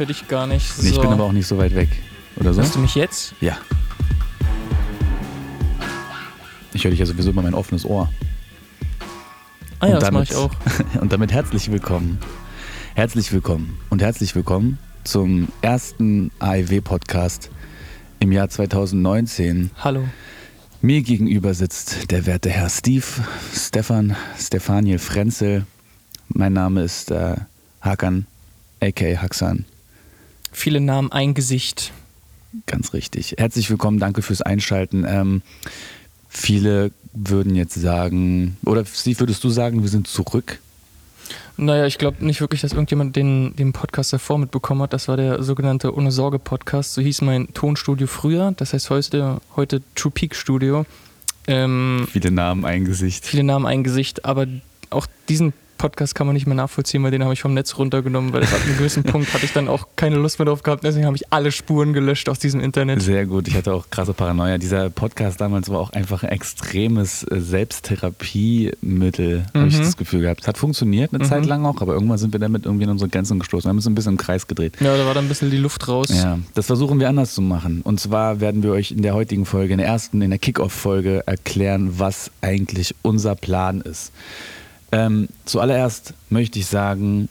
höre dich gar nicht. Nee, ich bin aber auch nicht so weit weg. Oder so? Hörst du mich jetzt? Ja. Ich höre dich ja sowieso über mein offenes Ohr. Ah ja, Und das mache ich auch. Und damit herzlich willkommen. Herzlich willkommen und herzlich willkommen zum ersten AIW-Podcast im Jahr 2019. Hallo. Mir gegenüber sitzt der werte Herr Steve, Stefan, Stefaniel Frenzel. Mein Name ist äh, Hakan, a.k.a. Haxan. Viele Namen, ein Gesicht. Ganz richtig. Herzlich willkommen, danke fürs Einschalten. Ähm, viele würden jetzt sagen, oder Steve, würdest du sagen, wir sind zurück? Naja, ich glaube nicht wirklich, dass irgendjemand den, den Podcast davor mitbekommen hat. Das war der sogenannte Ohne Sorge Podcast. So hieß mein Tonstudio früher. Das heißt heute, heute True Peak Studio. Ähm, Viele Namen, ein Gesicht. viele Namen, ein Gesicht. Aber auch diesen Podcast kann man nicht mehr nachvollziehen, weil den habe ich vom Netz runtergenommen, weil ab einem gewissen Punkt hatte ich dann auch keine Lust mehr drauf gehabt. Deswegen habe ich alle Spuren gelöscht aus diesem Internet. Sehr gut, ich hatte auch krasse Paranoia. Dieser Podcast damals war auch einfach ein extremes äh, Selbsttherapiemittel, habe ich Mhm. das Gefühl gehabt. Es hat funktioniert eine Mhm. Zeit lang auch, aber irgendwann sind wir damit irgendwie in unsere Grenzen gestoßen. Wir haben uns ein bisschen im Kreis gedreht. Ja, da war dann ein bisschen die Luft raus. Ja, das versuchen wir anders zu machen. Und zwar werden wir euch in der heutigen Folge, in der ersten, in der Kickoff-Folge erklären, was eigentlich unser Plan ist. Ähm, zuallererst möchte ich sagen,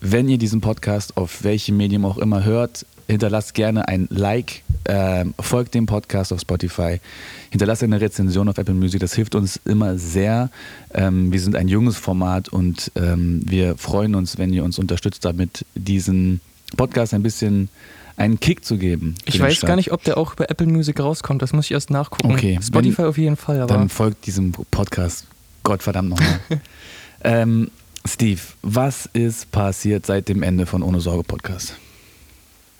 wenn ihr diesen Podcast auf welchem Medium auch immer hört, hinterlasst gerne ein Like, ähm, folgt dem Podcast auf Spotify, hinterlasst eine Rezension auf Apple Music, das hilft uns immer sehr. Ähm, wir sind ein junges Format und ähm, wir freuen uns, wenn ihr uns unterstützt, damit diesen Podcast ein bisschen einen Kick zu geben. Ich weiß Start. gar nicht, ob der auch bei Apple Music rauskommt. Das muss ich erst nachgucken. Okay, Spotify wenn- auf jeden Fall, aber Dann folgt diesem Podcast. Gottverdammt nochmal. ähm, Steve, was ist passiert seit dem Ende von Ohne Sorge Podcast?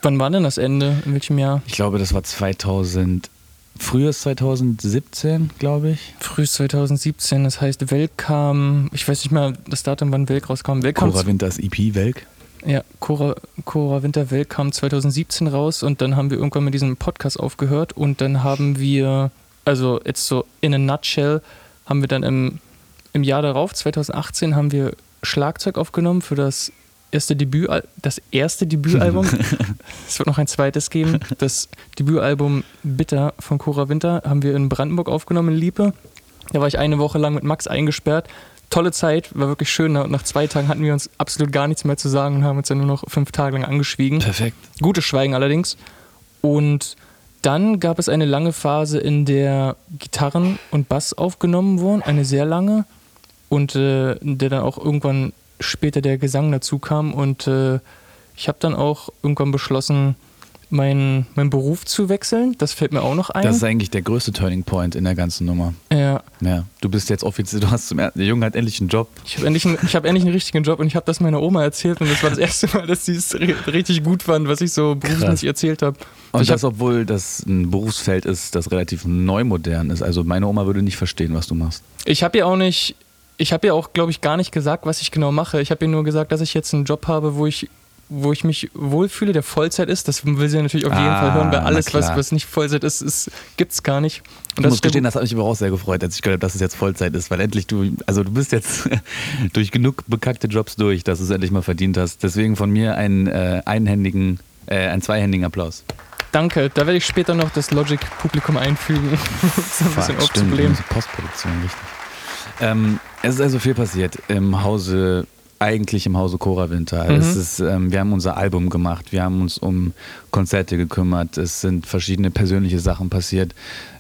wann war denn das Ende? In welchem Jahr? Ich glaube, das war 2000, frühes 2017, glaube ich. Früh 2017, das heißt Welk kam, ich weiß nicht mehr das Datum, wann Welk rauskam. Welk Cora Winters EP Welk. Ja, Cora, Cora Winterwelt kam 2017 raus und dann haben wir irgendwann mit diesem Podcast aufgehört und dann haben wir, also jetzt so in a nutshell, haben wir dann im, im Jahr darauf, 2018, haben wir Schlagzeug aufgenommen für das erste Debüt, das erste Debütalbum. es wird noch ein zweites geben. Das Debütalbum Bitter von Cora Winter haben wir in Brandenburg aufgenommen, in Liepe. Da war ich eine Woche lang mit Max eingesperrt. Tolle Zeit, war wirklich schön. Nach zwei Tagen hatten wir uns absolut gar nichts mehr zu sagen und haben uns dann nur noch fünf Tage lang angeschwiegen. Perfekt. Gutes Schweigen allerdings. Und dann gab es eine lange Phase, in der Gitarren und Bass aufgenommen wurden, eine sehr lange. Und äh, der dann auch irgendwann später der Gesang dazu kam. Und äh, ich habe dann auch irgendwann beschlossen, meinen meinen Beruf zu wechseln. Das fällt mir auch noch ein. Das ist eigentlich der größte Turning Point in der ganzen Nummer. ja, Ja, du bist jetzt offiziell, du hast zum ersten, der Junge hat endlich einen Job. Ich habe endlich, einen- ich hab endlich einen richtigen Job und ich habe das meiner Oma erzählt und das war das erste Mal, dass sie es ri- richtig gut fand, was ich so berufsmäßig erzählt habe. Und ich das, hab, obwohl das ein Berufsfeld ist, das relativ neu modern ist. Also meine Oma würde nicht verstehen, was du machst. ich habe ja auch nicht, ich habe ja auch, glaube ich, gar nicht gesagt, was ich genau mache. Ich habe ihr nur gesagt, dass ich jetzt einen Job habe, wo ich wo ich mich wohlfühle, der Vollzeit ist, das will sie natürlich auf jeden Ah, Fall hören, weil alles, was, was nicht Vollzeit ist, ist gibt es gar nicht. Und Ich das muss ist gestehen, das hat mich aber auch sehr gefreut, als ich gehört habe, dass es jetzt Vollzeit ist, weil endlich du, also du bist jetzt durch genug bekackte Jobs durch, dass du es endlich mal verdient hast. Deswegen von mir einen äh, einhändigen, äh, einen zweihändigen Applaus. Danke, da werde ich später noch das Logic-Publikum einfügen, um es ein bisschen aufzublähen. Postproduktion, richtig. Ähm, es ist also viel passiert im Hause, eigentlich im Hause Cora Winter. Mhm. Es ist, ähm, wir haben unser Album gemacht, wir haben uns um Konzerte gekümmert, es sind verschiedene persönliche Sachen passiert.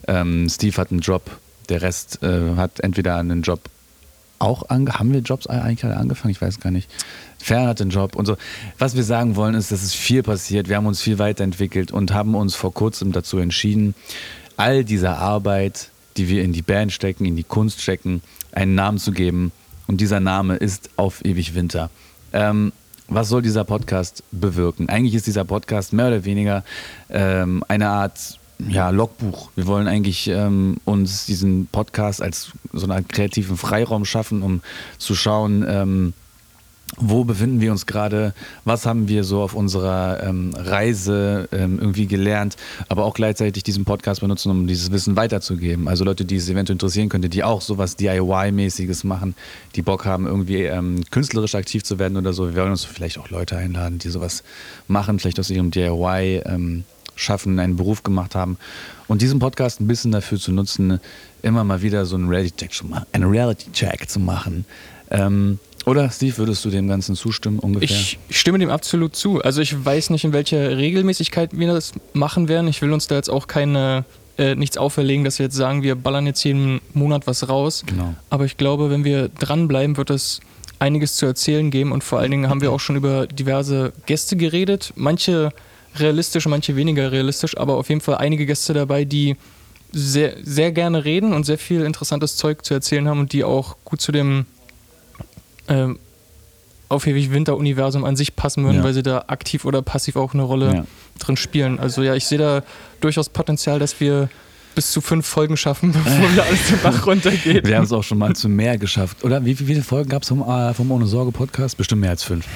Ähm, Steve hat einen Job, der Rest äh, hat entweder einen Job auch ange haben wir Jobs eigentlich alle angefangen? Ich weiß gar nicht. Fern hat einen Job und so. Was wir sagen wollen, ist, dass es viel passiert. Wir haben uns viel weiterentwickelt und haben uns vor kurzem dazu entschieden, all dieser Arbeit, die wir in die Band stecken, in die Kunst stecken, einen Namen zu geben. Und dieser Name ist Auf ewig Winter. Ähm, was soll dieser Podcast bewirken? Eigentlich ist dieser Podcast mehr oder weniger ähm, eine Art ja, Logbuch. Wir wollen eigentlich ähm, uns diesen Podcast als so eine Art kreativen Freiraum schaffen, um zu schauen, ähm, wo befinden wir uns gerade, was haben wir so auf unserer ähm, Reise ähm, irgendwie gelernt, aber auch gleichzeitig diesen Podcast benutzen, um dieses Wissen weiterzugeben. Also Leute, die es eventuell interessieren könnte, die auch sowas DIY-mäßiges machen, die Bock haben, irgendwie ähm, künstlerisch aktiv zu werden oder so. Wir wollen uns vielleicht auch Leute einladen, die sowas machen, vielleicht aus ihrem DIY ähm, schaffen, einen Beruf gemacht haben. Und diesen Podcast ein bisschen dafür zu nutzen, immer mal wieder so einen Reality-Check zu machen, einen Reality-Check zu machen. Oder Steve, würdest du dem Ganzen zustimmen ungefähr? Ich stimme dem absolut zu. Also ich weiß nicht, in welcher Regelmäßigkeit wir das machen werden. Ich will uns da jetzt auch keine äh, nichts auferlegen, dass wir jetzt sagen, wir ballern jetzt jeden Monat was raus. Genau. Aber ich glaube, wenn wir dranbleiben, wird es einiges zu erzählen geben und vor allen Dingen haben wir auch schon über diverse Gäste geredet. Manche realistisch, manche weniger realistisch, aber auf jeden Fall einige Gäste dabei, die sehr, sehr gerne reden und sehr viel interessantes Zeug zu erzählen haben und die auch gut zu dem ähm, auf ewig Winter-Universum an sich passen würden, Ja. weil sie da aktiv oder passiv auch eine Rolle Ja. drin spielen. Also ja, ich sehe da durchaus Potenzial, dass wir bis zu fünf Folgen schaffen, bevor wir alles den Bach runtergeht. Wir haben es auch schon mal zu mehr geschafft. Oder wie, wie viele Folgen gab es vom, äh, vom Ohne Sorge Podcast? Bestimmt mehr als fünf.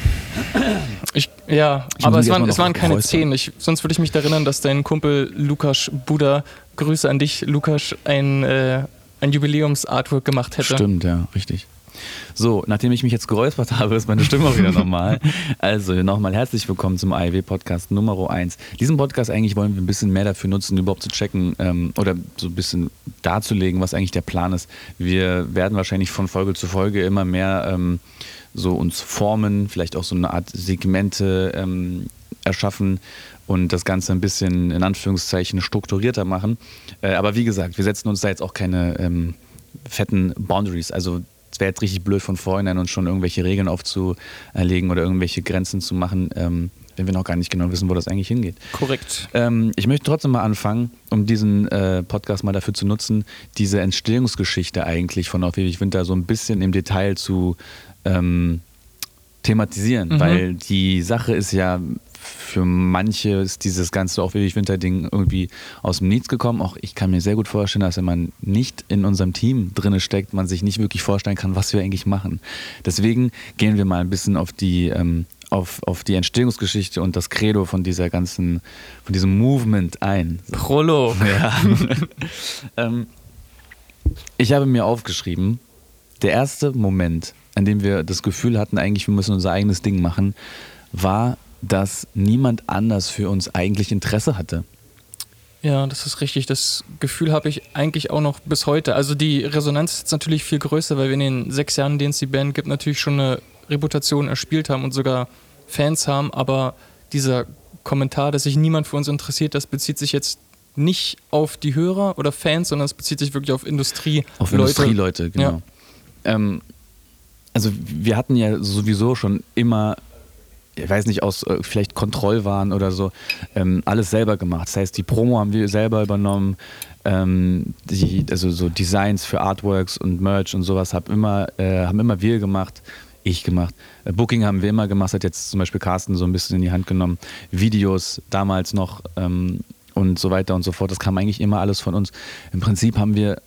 Ich, ja, Ich aber es waren, es waren keine zehn. Ich, sonst würde ich mich erinnern, dass dein Kumpel Lukas Buda, Grüße an dich, Lukas, ein, äh, ein Jubiläums-Artwork gemacht hätte. Stimmt, ja, richtig. So, nachdem ich mich jetzt geräuspert habe, ist meine Stimme auch wieder normal. Also nochmal herzlich willkommen zum AIW-Podcast Nummer 1. Diesen Podcast eigentlich wollen wir ein bisschen mehr dafür nutzen, überhaupt zu checken ähm, oder so ein bisschen darzulegen, was eigentlich der Plan ist. Wir werden wahrscheinlich von Folge zu Folge immer mehr ähm, so uns formen, vielleicht auch so eine Art Segmente ähm, erschaffen und das Ganze ein bisschen in Anführungszeichen strukturierter machen. Äh, aber wie gesagt, wir setzen uns da jetzt auch keine ähm, fetten Boundaries. Also es wäre jetzt richtig blöd von vornherein uns schon irgendwelche Regeln aufzuerlegen oder irgendwelche Grenzen zu machen, ähm, wenn wir noch gar nicht genau wissen, wo das eigentlich hingeht. Korrekt. Ähm, ich möchte trotzdem mal anfangen, um diesen äh, Podcast mal dafür zu nutzen, diese Entstehungsgeschichte eigentlich von Auf ewig Winter so ein bisschen im Detail zu ähm, thematisieren, Mhm. weil die Sache ist ja, für manche ist dieses ganze Auf ewig Winter-Ding irgendwie aus dem Nichts gekommen. Auch ich kann mir sehr gut vorstellen, dass wenn man nicht in unserem Team drinne steckt, man sich nicht wirklich vorstellen kann, was wir eigentlich machen. Deswegen gehen wir mal ein bisschen auf die ähm, auf, auf die Entstehungsgeschichte und das Credo von dieser ganzen, von diesem Movement ein. Prolog. Ja. ähm, ich habe mir aufgeschrieben, der erste Moment, an dem wir das Gefühl hatten, eigentlich wir müssen unser eigenes Ding machen, war, dass niemand anders für uns eigentlich Interesse hatte. Ja, das ist richtig. Das Gefühl habe ich eigentlich auch noch bis heute. Also die Resonanz ist jetzt natürlich viel größer, weil wir in den sechs Jahren, in denen es die Band gibt, natürlich schon eine Reputation erspielt haben und sogar Fans haben. Aber dieser Kommentar, dass sich niemand für uns interessiert, das bezieht sich jetzt nicht auf die Hörer oder Fans, sondern es bezieht sich wirklich auf Industrie. Auf Industrieleute, genau. Ähm, also wir hatten ja sowieso schon immer, ich weiß nicht, aus äh, vielleicht Kontrollwahn oder so, ähm, alles selber gemacht. Das heißt, die Promo haben wir selber übernommen, ähm, die, also so Designs für Artworks und Merch und sowas hab immer, äh, haben immer wir gemacht. Ich gemacht. Äh, Booking haben wir immer gemacht, hat jetzt zum Beispiel Carsten so ein bisschen in die Hand genommen. Videos damals noch ähm, und so weiter und so fort. Das kam eigentlich immer alles von uns. Im Prinzip haben wir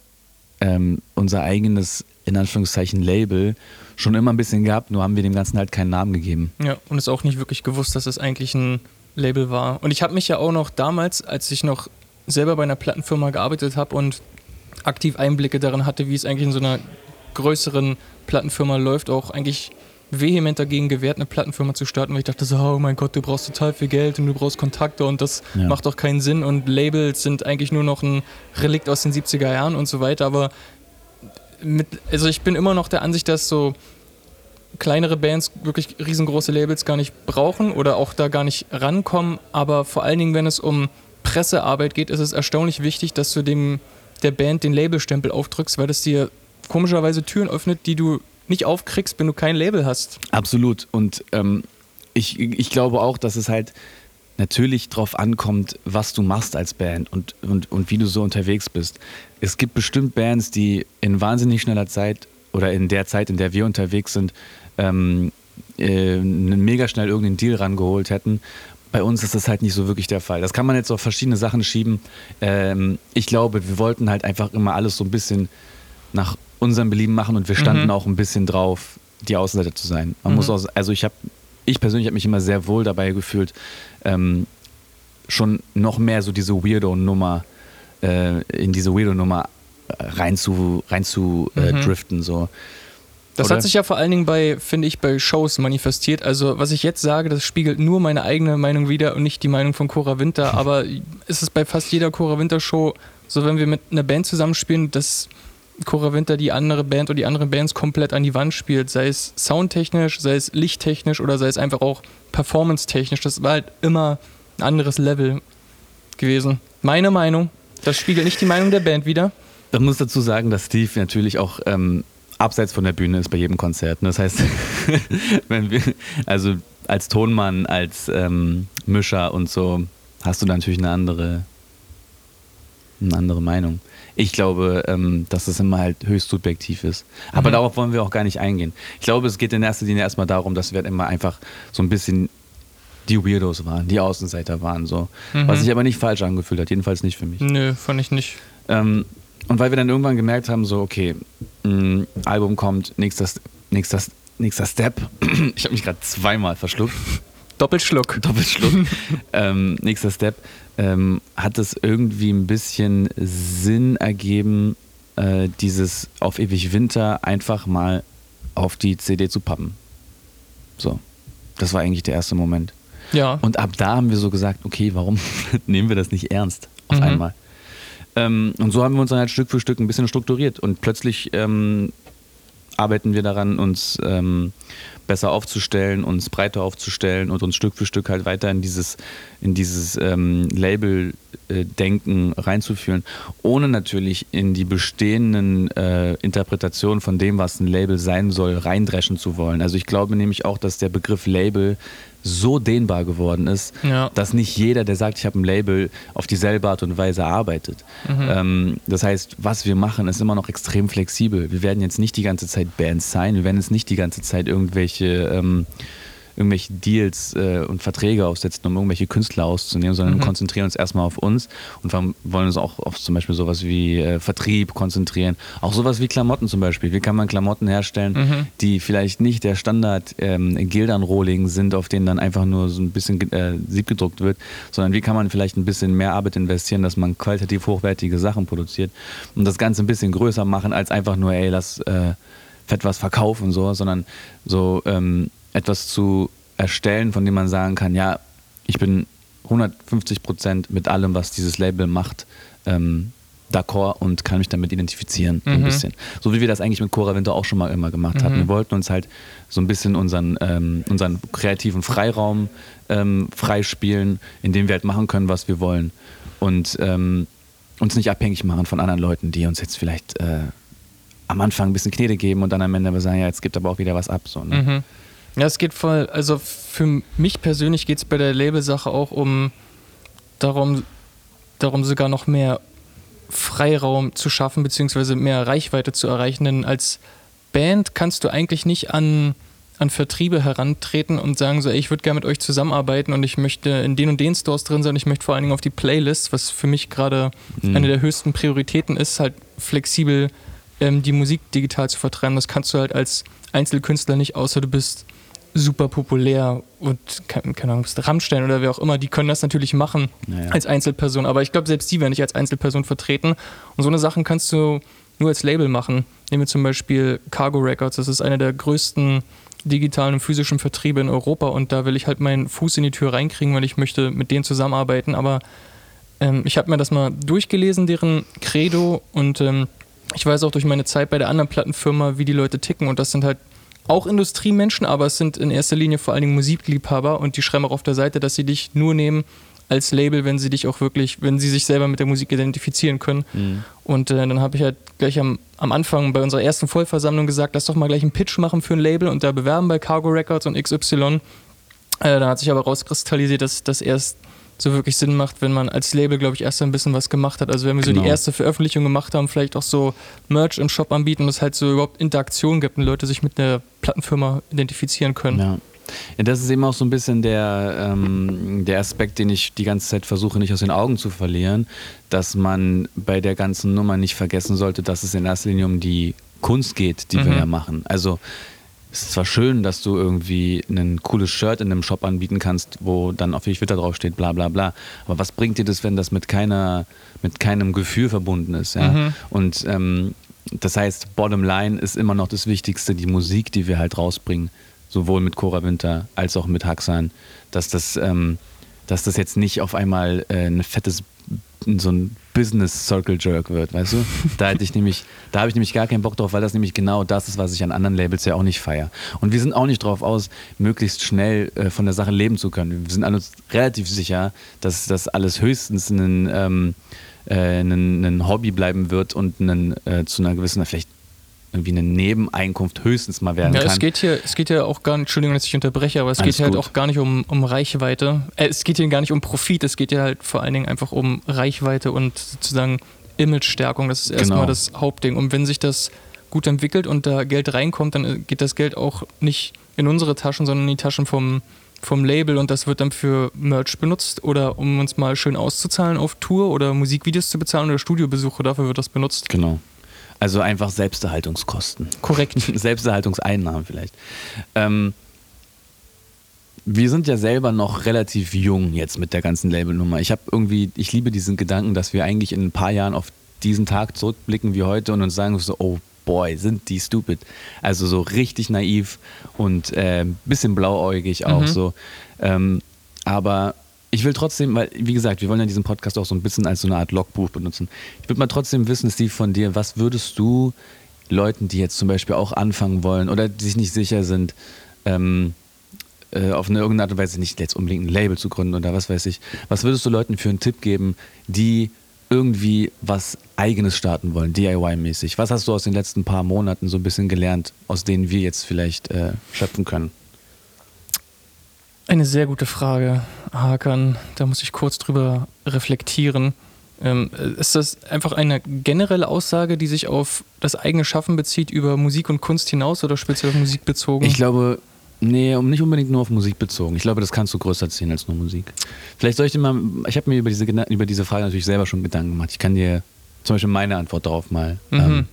ähm, unser eigenes, in Anführungszeichen, Label schon immer ein bisschen gehabt, nur haben wir dem Ganzen halt keinen Namen gegeben. Ja, und es auch nicht wirklich gewusst, dass es eigentlich ein Label war. Und ich habe mich ja auch noch damals, als ich noch selber bei einer Plattenfirma gearbeitet habe und aktiv Einblicke darin hatte, wie es eigentlich in so einer größeren Plattenfirma läuft, auch eigentlich vehement dagegen gewehrt, eine Plattenfirma zu starten, weil ich dachte so, oh mein Gott, du brauchst total viel Geld und du brauchst Kontakte und das Ja. macht doch keinen Sinn und Labels sind eigentlich nur noch ein Relikt aus den 70er Jahren und so weiter, aber mit, also ich bin immer noch der Ansicht, dass so kleinere Bands wirklich riesengroße Labels gar nicht brauchen oder auch da gar nicht rankommen. Aber vor allen Dingen, wenn es um Pressearbeit geht, ist es erstaunlich wichtig, dass du dem der Band den Labelstempel aufdrückst, weil das dir komischerweise Türen öffnet, die du nicht aufkriegst, wenn du kein Label hast. Absolut. Und ähm, ich, ich glaube auch, dass es halt natürlich drauf ankommt, was du machst als Band und, und, und wie du so unterwegs bist. Es gibt bestimmt Bands, die in wahnsinnig schneller Zeit oder in der Zeit, in der wir unterwegs sind, ähm, äh, mega schnell irgendeinen Deal rangeholt hätten. Bei uns ist das halt nicht so wirklich der Fall. Das kann man jetzt auf verschiedene Sachen schieben. Ähm, ich glaube, wir wollten halt einfach immer alles so ein bisschen nach unserem Belieben machen und wir standen Mhm. auch ein bisschen drauf, die Außenseiter zu sein. Man mhm. muss auch, also ich habe, ich persönlich habe mich immer sehr wohl dabei gefühlt, ähm, schon noch mehr so diese Weirdo-Nummer, äh, in diese Weirdo-Nummer rein zu, rein zu äh, mhm. driften. So. Das Oder? hat sich ja vor allen Dingen bei, finde ich, bei Shows manifestiert. Also, was ich jetzt sage, das spiegelt nur meine eigene Meinung wider und nicht die Meinung von Cora Winter. Aber ist es bei fast jeder Cora Winter Show so, wenn wir mit einer Band zusammenspielen, dass Cora Winter die andere Band oder die anderen Bands komplett an die Wand spielt, sei es soundtechnisch, sei es lichttechnisch oder sei es einfach auch performance-technisch. Das war halt immer ein anderes Level gewesen. Meine Meinung. Das spiegelt nicht die Meinung der Band wider. Ich muss dazu sagen, dass Steve natürlich auch ähm, abseits von der Bühne ist bei jedem Konzert. Das heißt, wenn wir, also als Tonmann, als ähm, Mischer und so, hast du natürlich eine andere, eine andere Meinung. Ich glaube, ähm, dass es immer halt höchst subjektiv ist. Aber mhm. darauf wollen wir auch gar nicht eingehen. Ich glaube, es geht in erster Linie erstmal darum, dass wir halt immer einfach so ein bisschen die Weirdos waren, die Außenseiter waren, so. Mhm. Was sich aber nicht falsch angefühlt hat, jedenfalls nicht für mich. Nö, fand ich nicht. Ähm, und weil wir dann irgendwann gemerkt haben, so, okay, mh, mm, Album kommt, nächster, nächster, nächster Step. ich habe mich gerade zweimal verschluckt. Doppelschluck. Doppelschluck. ähm, nächster Step. Ähm, hat es irgendwie ein bisschen Sinn ergeben, äh, dieses auf ewig Winter einfach mal auf die CD zu pappen. So. Das war eigentlich der erste Moment. Ja. Und ab da haben wir so gesagt, okay, warum nehmen wir das nicht ernst auf mhm. einmal? Ähm, und so haben wir uns dann halt Stück für Stück ein bisschen strukturiert und plötzlich ähm, arbeiten wir daran, uns ähm, besser aufzustellen, uns breiter aufzustellen und uns Stück für Stück halt weiter in dieses, in dieses ähm, Label-Denken reinzuführen, ohne natürlich in die bestehenden äh, Interpretationen von dem, was ein Label sein soll, reindreschen zu wollen. Also ich glaube nämlich auch, dass der Begriff Label so dehnbar geworden ist, ja. dass nicht jeder, der sagt, ich habe ein Label, auf dieselbe Art und Weise arbeitet. Mhm. Ähm, das heißt, was wir machen, ist immer noch extrem flexibel. Wir werden jetzt nicht die ganze Zeit Bands sein, wir werden jetzt nicht die ganze Zeit irgendwelche ähm, irgendwelche Deals äh, und Verträge aufsetzen, um irgendwelche Künstler auszunehmen, sondern mhm. konzentrieren uns erstmal auf uns und wollen uns auch auf zum Beispiel sowas wie äh, Vertrieb konzentrieren. Auch sowas wie Klamotten zum Beispiel. Wie kann man Klamotten herstellen, mhm. die vielleicht nicht der Standard ähm, Gildern-Rohling sind, auf denen dann einfach nur so ein bisschen äh, Sieb gedruckt wird, sondern wie kann man vielleicht ein bisschen mehr Arbeit investieren, dass man qualitativ hochwertige Sachen produziert und das Ganze ein bisschen größer machen, als einfach nur, ey, lass äh, fett was verkaufen, so, sondern so ähm, etwas zu erstellen, von dem man sagen kann, ja, ich bin 150 Prozent mit allem, was dieses Label macht, ähm, d'accord und kann mich damit identifizieren, mhm. ein bisschen. So wie wir das eigentlich mit Cora Winter auch schon mal immer gemacht mhm. hatten. Wir wollten uns halt so ein bisschen unseren, ähm, unseren kreativen Freiraum ähm, freispielen, in dem wir halt machen können, was wir wollen. Und ähm, uns nicht abhängig machen von anderen Leuten, die uns jetzt vielleicht äh, am Anfang ein bisschen Knete geben und dann am Ende sagen, ja, jetzt gibt aber auch wieder was ab. So, ne? mhm. Ja, es geht voll, also für mich persönlich geht es bei der Labelsache auch um darum, darum sogar noch mehr Freiraum zu schaffen, beziehungsweise mehr Reichweite zu erreichen. Denn als Band kannst du eigentlich nicht an, an Vertriebe herantreten und sagen so, ey, ich würde gerne mit euch zusammenarbeiten und ich möchte in den und den Stores drin sein, ich möchte vor allen Dingen auf die Playlist, was für mich gerade mhm. eine der höchsten Prioritäten ist, halt flexibel ähm, die Musik digital zu vertreiben. Das kannst du halt als Einzelkünstler nicht, außer du bist super populär und keine, Ahnung, Rammstein oder wer auch immer, die können das natürlich machen naja. als Einzelperson, aber ich glaube, selbst die werden nicht als Einzelperson vertreten. Und so eine Sachen kannst du nur als Label machen. Nehmen wir zum Beispiel Cargo Records, das ist einer der größten digitalen und physischen Vertriebe in Europa und da will ich halt meinen Fuß in die Tür reinkriegen, weil ich möchte mit denen zusammenarbeiten. Aber ähm, ich habe mir das mal durchgelesen, deren Credo und ähm, ich weiß auch durch meine Zeit bei der anderen Plattenfirma, wie die Leute ticken und das sind halt auch Industriemenschen, aber es sind in erster Linie vor allen Dingen Musikliebhaber und die schreiben auch auf der Seite, dass sie dich nur nehmen als Label, wenn sie dich auch wirklich, wenn sie sich selber mit der Musik identifizieren können. Mhm. Und äh, dann habe ich halt gleich am, am Anfang bei unserer ersten Vollversammlung gesagt, lass doch mal gleich einen Pitch machen für ein Label und da bewerben bei Cargo Records und XY. Äh, da hat sich aber rauskristallisiert, dass das erst so wirklich Sinn macht, wenn man als Label, glaube ich, erst ein bisschen was gemacht hat. Also wenn wir genau. so die genau. erste Veröffentlichung gemacht haben, vielleicht auch so Merch im Shop anbieten, dass es halt so überhaupt Interaktion gibt und Leute sich mit einer Plattenfirma identifizieren können. Ja. Ja, das ist eben auch so ein bisschen der, ähm, der Aspekt, den ich die ganze Zeit versuche, nicht aus den Augen zu verlieren, dass man bei der ganzen Nummer nicht vergessen sollte, dass es in erster Linie um die Kunst geht, die mhm. wir ja machen. Also es ist zwar schön, dass du irgendwie ein cooles Shirt in einem Shop anbieten kannst, wo dann auf Twitter draufsteht, bla bla bla. Aber was bringt dir das, wenn das mit keiner, mit keinem Gefühl verbunden ist? Ja? Mhm. Und ähm, das heißt, bottom line ist immer noch das Wichtigste, die Musik, die wir halt rausbringen, sowohl mit Cora Winter als auch mit Haxan, dass das, ähm, dass das jetzt nicht auf einmal äh, ein fettes so ein Business Circle Jerk wird, weißt du? Da hätte ich nämlich, da habe ich nämlich gar keinen Bock drauf, weil das nämlich genau das ist, was ich an anderen Labels ja auch nicht feiere. Und wir sind auch nicht drauf aus, möglichst schnell äh, von der Sache leben zu können. Wir sind uns relativ sicher, dass das alles höchstens ein, ähm, äh, Hobby bleiben wird und ein, äh, zu einer gewissen, vielleicht irgendwie eine Nebeneinkunft höchstens mal werden ja, kann. Es geht hier, es geht ja auch gar nicht, Entschuldigung, dass ich unterbreche, aber es Alles geht halt auch gar nicht um, um Reichweite. Äh, es geht hier gar nicht um Profit, es geht hier halt vor allen Dingen einfach um Reichweite und sozusagen Image-Stärkung. Das ist erstmal genau. das Hauptding. Und wenn sich das gut entwickelt und da Geld reinkommt, dann geht das Geld auch nicht in unsere Taschen, sondern in die Taschen vom, vom Label und das wird dann für Merch benutzt oder um uns mal schön auszuzahlen auf Tour oder Musikvideos zu bezahlen oder Studiobesuche, dafür wird das benutzt. Genau. Also einfach Selbsterhaltungskosten. Korrekt. Selbsterhaltungseinnahmen vielleicht. Ähm, wir sind ja selber noch relativ jung jetzt mit der ganzen Labelnummer. Ich habe irgendwie, ich liebe diesen Gedanken, dass wir eigentlich in ein paar Jahren auf diesen Tag zurückblicken wie heute und uns sagen so, oh boy, sind die stupid. Also so richtig naiv und äh, bisschen blauäugig auch mhm. so. Ähm, aber ich will trotzdem, weil, wie gesagt, wir wollen ja diesen Podcast auch so ein bisschen als so eine Art Logbuch benutzen. Ich würde mal trotzdem wissen, Steve, von dir, was würdest du Leuten, die jetzt zum Beispiel auch anfangen wollen oder die sich nicht sicher sind, ähm, äh, auf eine irgendeine Art und Weise nicht jetzt unbedingt ein Label zu gründen oder was weiß ich, was würdest du Leuten für einen Tipp geben, die irgendwie was Eigenes starten wollen, DIY-mäßig? Was hast du aus den letzten paar Monaten so ein bisschen gelernt, aus denen wir jetzt vielleicht äh, schöpfen können? Eine sehr gute Frage, Hakan. Da muss ich kurz drüber reflektieren. Ähm, ist das einfach eine generelle Aussage, die sich auf das eigene Schaffen bezieht, über Musik und Kunst hinaus oder speziell auf Musik bezogen? Ich glaube, nee, nicht unbedingt nur auf Musik bezogen. Ich glaube, das kannst du größer ziehen als nur Musik. Vielleicht soll ich dir mal, ich habe mir über diese, über diese Frage natürlich selber schon Gedanken gemacht. Ich kann dir zum Beispiel meine Antwort darauf mal mhm. ähm,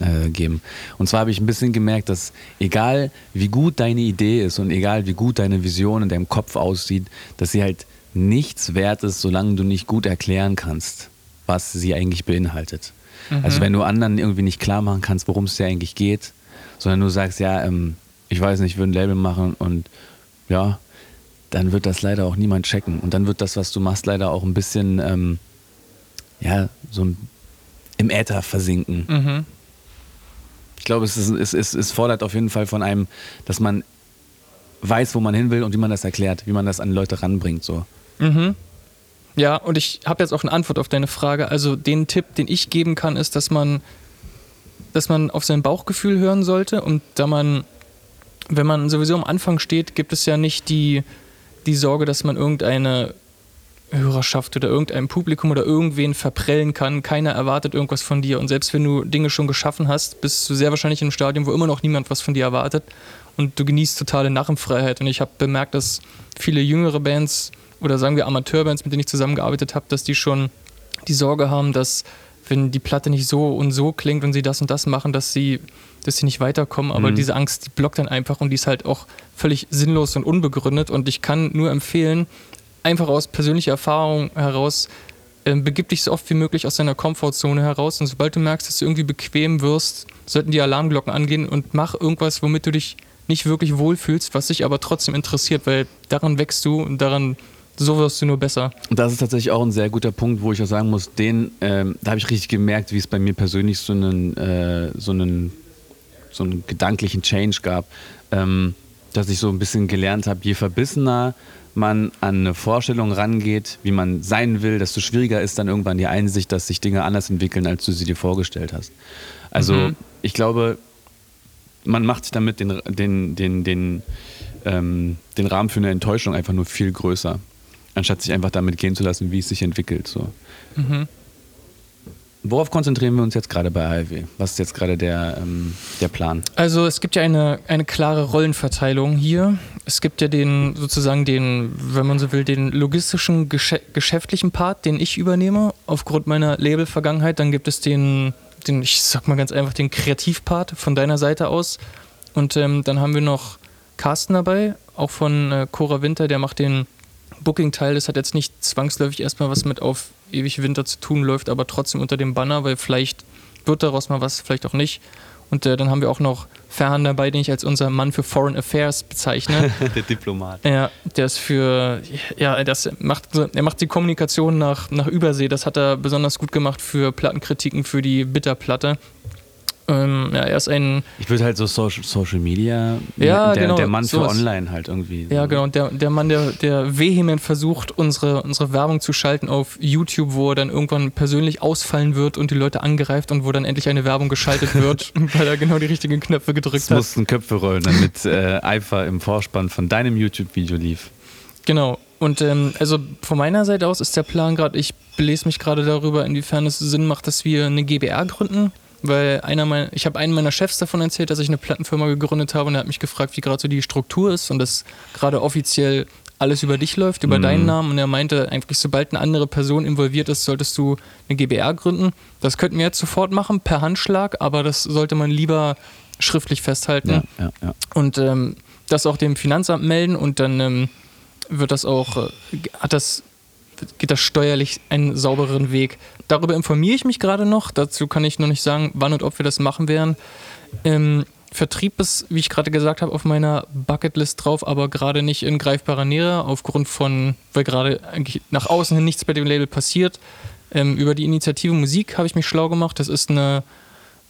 äh, geben. Und zwar habe ich ein bisschen gemerkt, dass egal wie gut deine Idee ist und egal wie gut deine Vision in deinem Kopf aussieht, dass sie halt nichts wert ist, solange du nicht gut erklären kannst, was sie eigentlich beinhaltet. Mhm. Also wenn du anderen irgendwie nicht klar machen kannst, worum es dir eigentlich geht, sondern du sagst, ja, ähm, ich weiß nicht, ich würde ein Label machen und ja, dann wird das leider auch niemand checken. Und dann wird das, was du machst, leider auch ein bisschen, ähm, ja, so ein, im Äther versinken. Mhm. Ich glaube, es, ist, es, ist, es fordert auf jeden Fall von einem, dass man weiß, wo man hin will und wie man das erklärt, wie man das an Leute ranbringt. So. Mhm. Ja, und ich habe jetzt auch eine Antwort auf deine Frage. Also den Tipp, den ich geben kann, ist, dass man, dass man auf sein Bauchgefühl hören sollte und da man, wenn man sowieso am Anfang steht, gibt es ja nicht die, die Sorge, dass man irgendeine Hörerschaft oder irgendein Publikum oder irgendwen verprellen kann. Keiner erwartet irgendwas von dir. Und selbst wenn du Dinge schon geschaffen hast, bist du sehr wahrscheinlich in einem Stadium, wo immer noch niemand was von dir erwartet. Und du genießt totale Narrenfreiheit. Und ich habe bemerkt, dass viele jüngere Bands oder sagen wir Amateurbands, mit denen ich zusammengearbeitet habe, dass die schon die Sorge haben, dass wenn die Platte nicht so und so klingt und sie das und das machen, dass sie, dass sie nicht weiterkommen. Aber mhm. diese Angst, die blockt dann einfach und die ist halt auch völlig sinnlos und unbegründet. Und ich kann nur empfehlen, einfach aus persönlicher Erfahrung heraus, äh, begib dich so oft wie möglich aus deiner Komfortzone heraus und sobald du merkst, dass du irgendwie bequem wirst, sollten die Alarmglocken angehen und mach irgendwas, womit du dich nicht wirklich wohlfühlst, was dich aber trotzdem interessiert, weil daran wächst du und daran so wirst du nur besser. Das ist tatsächlich auch ein sehr guter Punkt, wo ich auch sagen muss, den, ähm, da habe ich richtig gemerkt, wie es bei mir persönlich so einen, äh, so einen, so einen gedanklichen Change gab, ähm, dass ich so ein bisschen gelernt habe, je verbissener man an eine Vorstellung rangeht, wie man sein will, desto schwieriger ist dann irgendwann die Einsicht, dass sich Dinge anders entwickeln, als du sie dir vorgestellt hast. Also mhm. ich glaube, man macht damit den, den, den, den, ähm, den Rahmen für eine Enttäuschung einfach nur viel größer, anstatt sich einfach damit gehen zu lassen, wie es sich entwickelt. So. Mhm. Worauf konzentrieren wir uns jetzt gerade bei ALW? Was ist jetzt gerade der, ähm, der Plan? Also es gibt ja eine, eine klare Rollenverteilung hier. Es gibt ja den sozusagen den, wenn man so will, den logistischen, geschäftlichen Part, den ich übernehme, aufgrund meiner Label-Vergangenheit. Dann gibt es den, den, ich sag mal ganz einfach, den Kreativpart von deiner Seite aus. Und ähm, dann haben wir noch Carsten dabei, auch von äh, Cora Winter, der macht den Booking-Teil. Das hat jetzt nicht zwangsläufig erstmal was mit auf ewig Winter zu tun, läuft aber trotzdem unter dem Banner, weil vielleicht wird daraus mal was, vielleicht auch nicht. Und äh, dann haben wir auch noch Ferhan dabei, den ich als unser Mann für Foreign Affairs bezeichne. der Diplomat. Ja, der ist für, ja, das macht, er macht die Kommunikation nach, nach Übersee. Das hat er besonders gut gemacht für Plattenkritiken für die Bitterplatte. Ähm, ja, er ist ein. Ich würde halt so Social, Social Media, ja, der, genau, der Mann für sowas. online halt irgendwie. Ja, genau. Der, der Mann, der, der vehement versucht, unsere, unsere Werbung zu schalten auf YouTube, wo er dann irgendwann persönlich ausfallen wird und die Leute angreift und wo dann endlich eine Werbung geschaltet wird, weil er genau die richtigen Knöpfe gedrückt Es hat. mussten Köpfe rollen, damit äh, Eifer im Vorspann von deinem YouTube-Video lief. Genau. Und ähm, also von meiner Seite aus ist der Plan gerade, ich belese mich gerade darüber, inwiefern es Sinn macht, dass wir eine GBR gründen. Weil einer meiner, ich habe einem meiner Chefs davon erzählt, dass ich eine Plattenfirma gegründet habe und er hat mich gefragt, wie gerade so die Struktur ist und dass gerade offiziell alles über dich läuft, über Mhm. deinen Namen. Und er meinte, eigentlich, sobald eine andere Person involviert ist, solltest du eine GBR gründen. Das könnten wir jetzt sofort machen, per Handschlag, aber das sollte man lieber schriftlich festhalten Ja, ja, ja. und ähm, das auch dem Finanzamt melden und dann ähm, wird das auch, äh, hat das, geht das steuerlich einen saubereren Weg. Darüber informiere ich mich gerade noch, dazu kann ich noch nicht sagen, wann und ob wir das machen werden. Ähm, Vertrieb ist, wie ich gerade gesagt habe, auf meiner Bucketlist drauf, aber gerade nicht in greifbarer Nähe, aufgrund von, weil gerade eigentlich nach außen hin nichts bei dem Label passiert. Ähm, über die Initiative Musik habe ich mich schlau gemacht. Das ist eine,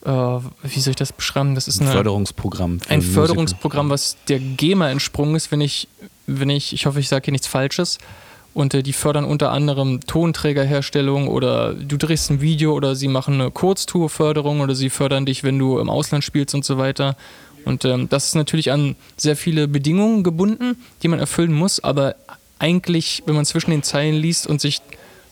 äh, wie soll ich das beschreiben? Das ist Ein eine, Förderungsprogramm. für ein. Förderungsprogramm, was der GEMA entsprungen ist, wenn ich, wenn ich, ich hoffe, ich sage hier nichts Falsches. Und äh, die fördern unter anderem Tonträgerherstellung oder du drehst ein Video oder sie machen eine Kurztourförderung oder sie fördern dich, wenn du im Ausland spielst und so weiter. Und ähm, das ist natürlich an sehr viele Bedingungen gebunden, die man erfüllen muss, aber eigentlich, wenn man zwischen den Zeilen liest und sich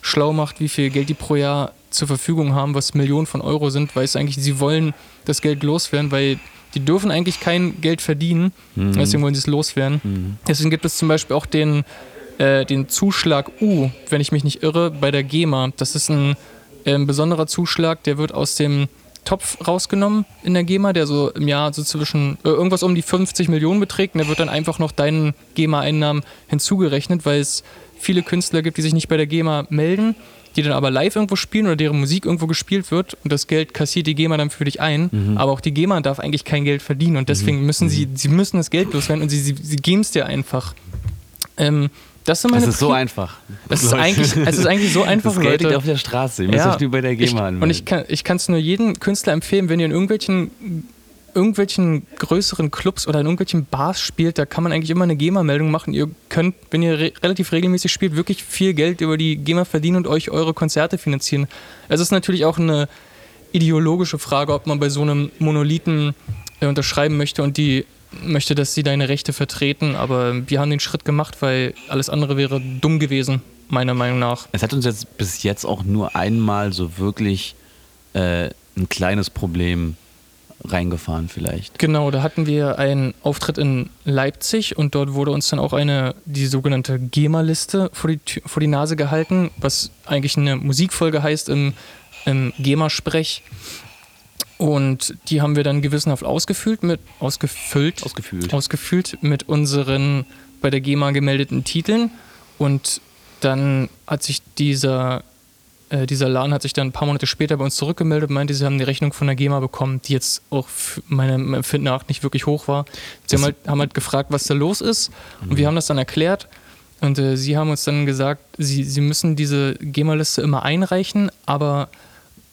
schlau macht, wie viel Geld die pro Jahr zur Verfügung haben, was Millionen von Euro sind, weiß eigentlich, sie wollen das Geld loswerden, weil die dürfen eigentlich kein Geld verdienen, deswegen wollen sie es loswerden. Deswegen gibt es zum Beispiel auch den, äh, den Zuschlag U, wenn ich mich nicht irre, bei der GEMA. Das ist ein ähm, besonderer Zuschlag, der wird aus dem Topf rausgenommen in der GEMA, der so im Jahr so zwischen äh, irgendwas um die 50 Millionen beträgt und der wird dann einfach noch deinen GEMA-Einnahmen hinzugerechnet, weil es viele Künstler gibt, die sich nicht bei der GEMA melden, die dann aber live irgendwo spielen oder deren Musik irgendwo gespielt wird und das Geld kassiert die GEMA dann für dich ein. Aber auch die GEMA darf eigentlich kein Geld verdienen und deswegen müssen sie, sie müssen das Geld loswerden und sie, sie, sie geben es dir einfach. Ähm, das sind meine Es ist so Pri- einfach. Es ist eigentlich, es ist eigentlich so einfach, Das Leute. auf der Straße. Ihr müsst Ja, euch nur bei der GEMA ich, anmelden. Und ich kann ich es nur jedem Künstler empfehlen, wenn ihr in irgendwelchen irgendwelchen größeren Clubs oder in irgendwelchen Bars spielt, da kann man eigentlich immer eine GEMA-Meldung machen. Ihr könnt, wenn ihr re relativ regelmäßig spielt, wirklich viel Geld über die GEMA verdienen und euch eure Konzerte finanzieren. Es ist natürlich auch eine ideologische Frage, ob man bei so einem Monolithen äh, unterschreiben möchte und die möchte, dass sie deine Rechte vertreten, aber wir haben den Schritt gemacht, weil alles andere wäre dumm gewesen, meiner Meinung nach. Es hat uns jetzt bis jetzt auch nur einmal so wirklich äh, ein kleines Problem reingefahren vielleicht. Genau, da hatten wir einen Auftritt in Leipzig und dort wurde uns dann auch eine, die sogenannte GEMA-Liste vor die, vor die Nase gehalten, was eigentlich eine Musikfolge heißt im, im GEMA-Sprech. Und die haben wir dann gewissenhaft ausgefüllt mit, ausgefüllt, Ausgefühlt. ausgefüllt mit unseren bei der GEMA gemeldeten Titeln. Und dann hat sich dieser, äh, dieser Laden hat sich dann ein paar Monate später bei uns zurückgemeldet und meinte, sie haben die Rechnung von der GEMA bekommen, die jetzt auch meinem Empfinden nach nicht wirklich hoch war. Sie haben halt, haben halt gefragt, was da los ist. Und wir haben das dann erklärt. Und äh, sie haben uns dann gesagt, sie, sie müssen diese GEMA-Liste immer einreichen, aber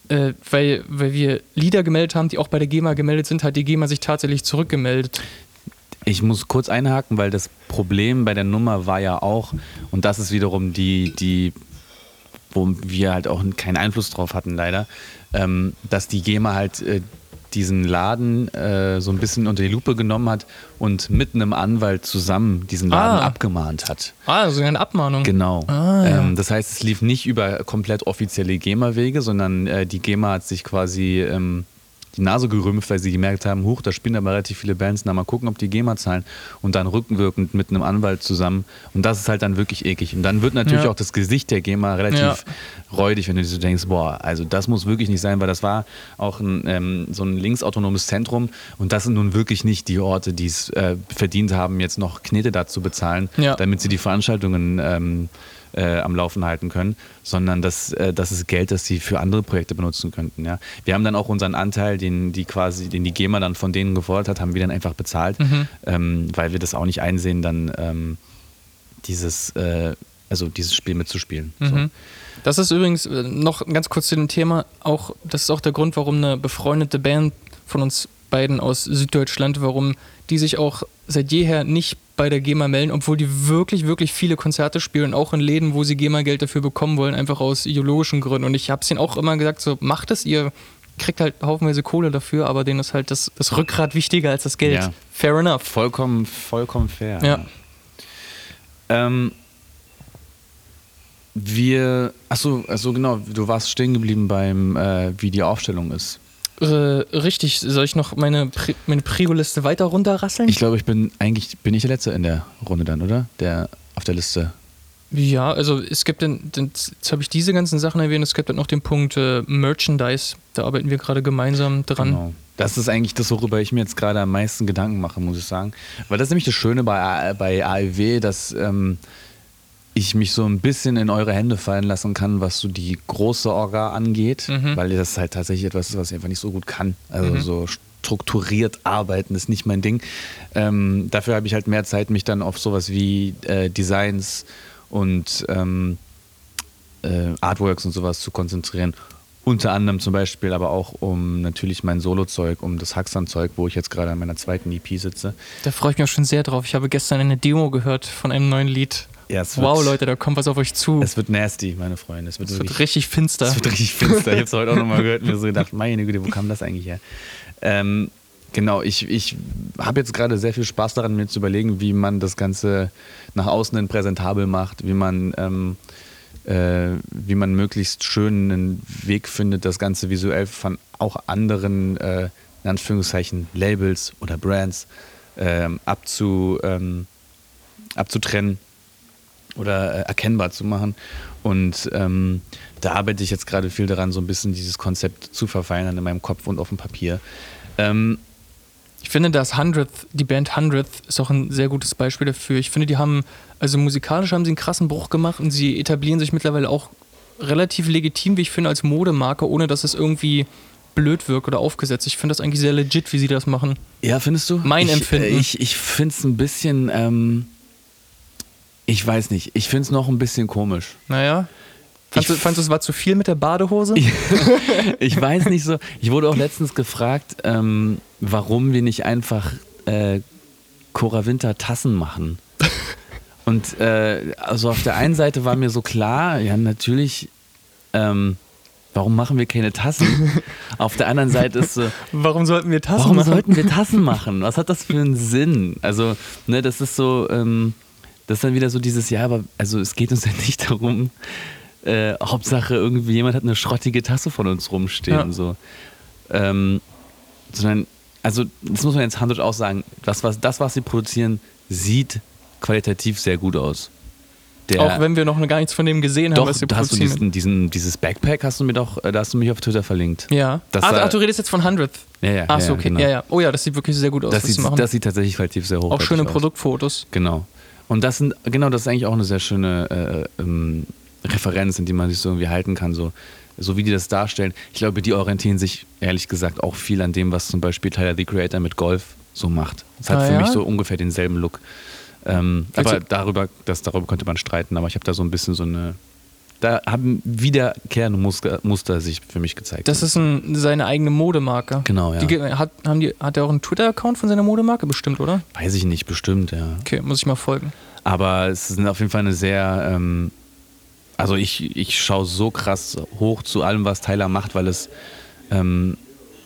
äh, weil, weil wir Lieder gemeldet haben, die auch bei der GEMA gemeldet sind, hat die GEMA sich tatsächlich zurückgemeldet. Ich muss kurz einhaken, weil das Problem bei der Nummer war ja auch, und das ist wiederum die, die wo wir halt auch keinen Einfluss drauf hatten, leider, ähm, dass die GEMA halt äh, diesen Laden äh, so ein bisschen unter die Lupe genommen hat und mit einem Anwalt zusammen diesen Laden Ah. abgemahnt hat. Ah, also eine Abmahnung. Genau. Ah, ja. ähm, das heißt, es lief nicht über komplett offizielle GEMA-Wege, sondern äh, die GEMA hat sich quasi ähm, die Nase gerümpft, weil sie gemerkt haben, huch, da spielen aber relativ viele Bands, na mal gucken, ob die GEMA zahlen und dann rückenwirkend mit einem Anwalt zusammen und das ist halt dann wirklich eklig und dann wird natürlich Ja. auch das Gesicht der GEMA relativ Ja. räudig, wenn du dir so denkst, boah, also das muss wirklich nicht sein, weil das war auch ein, ähm, so ein linksautonomes Zentrum und das sind nun wirklich nicht die Orte, die es äh, verdient haben, jetzt noch Knete dazu bezahlen, Ja. damit sie die Veranstaltungen ähm, äh, am Laufen halten können, sondern das, äh, das ist Geld, das sie für andere Projekte benutzen könnten. Ja? Wir haben dann auch unseren Anteil, den die quasi, den die GEMA dann von denen gefordert hat, haben wir dann einfach bezahlt, Mhm. ähm, weil wir das auch nicht einsehen, dann ähm, dieses, äh, also dieses Spiel mitzuspielen. So. Mhm. Das ist übrigens äh, noch ganz kurz zu dem Thema, auch das ist auch der Grund, warum eine befreundete Band von uns beiden aus Süddeutschland, warum die sich auch seit jeher nicht bei der GEMA melden, obwohl die wirklich, wirklich viele Konzerte spielen, auch in Läden, wo sie GEMA-Geld dafür bekommen wollen, einfach aus ideologischen Gründen. Und ich habe es ihnen auch immer gesagt, so macht es, ihr kriegt halt haufenweise Kohle dafür, aber denen ist halt das, das Rückgrat wichtiger als das Geld. Ja. Fair enough. Vollkommen, vollkommen fair. Ja. Ähm, wir, achso, also genau, du warst stehen geblieben beim, äh, wie die Aufstellung ist. Äh, richtig, soll ich noch meine, Pri meine Prio-Liste weiter runterrasseln? Ich glaube, ich bin eigentlich, bin ich der Letzte in der Runde dann, oder? Der auf der Liste. Ja, also es gibt den, den jetzt habe ich diese ganzen Sachen erwähnt, es gibt dann noch den Punkt äh, Merchandise, da arbeiten wir gerade gemeinsam dran. Genau. Das ist eigentlich das, worüber ich mir jetzt gerade am meisten Gedanken mache, muss ich sagen. Weil das ist nämlich das Schöne bei, bei AEW, dass ähm, ich mich so ein bisschen in eure Hände fallen lassen kann, was so die große Orga angeht, Mhm. weil das halt tatsächlich etwas ist, was ich einfach nicht so gut kann. Also Mhm. so strukturiert arbeiten ist nicht mein Ding. Ähm, dafür habe ich halt mehr Zeit, mich dann auf sowas wie äh, Designs und ähm, äh, Artworks und sowas zu konzentrieren. Unter anderem zum Beispiel aber auch um natürlich mein Solo-Zeug, um das Haxan-Zeug, wo ich jetzt gerade an meiner zweiten EP sitze. Da freue ich mich auch schon sehr drauf. Ich habe gestern eine Demo gehört von einem neuen Lied. Ja, Wow, Leute, da kommt was auf euch zu. Es wird nasty, meine Freunde. Es wird, Es wirklich, wird richtig finster. es wird richtig finster. Ich habe es heute auch nochmal gehört und mir so gedacht, meine Güte, wo kam das eigentlich her? Ähm, genau, ich, ich habe jetzt gerade sehr viel Spaß daran, mir zu überlegen, wie man das Ganze nach außen hin präsentabel macht, wie man, ähm, äh, wie man möglichst schön einen Weg findet, das Ganze visuell von auch anderen, äh, in Anführungszeichen, Labels oder Brands ähm, abzu, ähm, abzutrennen oder äh, erkennbar zu machen. Und ähm, da arbeite ich jetzt gerade viel daran, so ein bisschen dieses Konzept zu verfeinern in meinem Kopf und auf dem Papier. Ähm, Ich finde, das Hundredth, die Band Hundredth ist auch ein sehr gutes Beispiel dafür. Ich finde, die haben, also musikalisch haben sie einen krassen Bruch gemacht und sie etablieren sich mittlerweile auch relativ legitim, wie ich finde, als Modemarke, ohne dass es irgendwie blöd wirkt oder aufgesetzt. Ich finde das eigentlich sehr legit, wie sie das machen. ja, findest du? Mein ich, Empfinden. äh, Ich, ich finde es ein bisschen, ähm, ich weiß nicht, ich finde es noch ein bisschen komisch. Naja. Fandst du, Ich- fandst du, es war zu viel mit der Badehose? Ich weiß nicht so. Ich wurde auch letztens gefragt, ähm, warum wir nicht einfach äh, Cora Winter Tassen machen. Und äh, also auf der einen Seite war mir so klar, ja natürlich, ähm, warum machen wir keine Tassen? Auf der anderen Seite ist so, Warum sollten wir Tassen warum machen? sollten wir Tassen machen? Was hat das für einen Sinn? Also, ne, das ist so, ähm, das ist dann wieder so dieses, ja, aber also es geht uns ja nicht darum, äh, Hauptsache irgendwie jemand hat eine schrottige Tasse von uns rumstehen, Ja. so. Ähm, sondern, also das muss man jetzt handelt auch sagen, das was, das, was sie produzieren, sieht qualitativ sehr gut aus. Der, Auch wenn wir noch gar nichts von dem gesehen haben, doch, was wir da hast du produzieren. diesen, diesen, dieses Backpack hast du mir doch, äh, da hast du mich auf Twitter verlinkt. ja. Das ach, ach, du redest jetzt von Hundredth. Ja, ja, Ach so, ja, okay. genau. Ja, ja. Oh ja, das sieht wirklich sehr gut aus. Das sieht, das sieht tatsächlich qualitativ sehr hoch auch schöne aus. Produktfotos. Genau. Und das sind, genau, das ist eigentlich auch eine sehr schöne äh, ähm, Referenz, in die man sich so irgendwie halten kann, so, so wie die das darstellen. Ich glaube, die orientieren sich ehrlich gesagt auch viel an dem, was zum Beispiel Tyler the Creator mit Golf so macht. Es hat Ah, für ja? mich so ungefähr denselben Look. Ähm, aber darüber, das, darüber könnte man streiten, aber ich habe da so ein bisschen so eine. Da haben wiederkehrende Muster, Muster sich für mich gezeigt. Das ist ein, seine eigene Modemarke. Genau, ja. Die, hat, haben die, hat er auch einen Twitter-Account von seiner Modemarke? Bestimmt, oder? Weiß ich nicht, bestimmt, ja. Okay, muss ich mal folgen. Aber es ist auf jeden Fall eine sehr, ähm, also ich, ich schaue so krass hoch zu allem, was Tyler macht, weil es, ähm,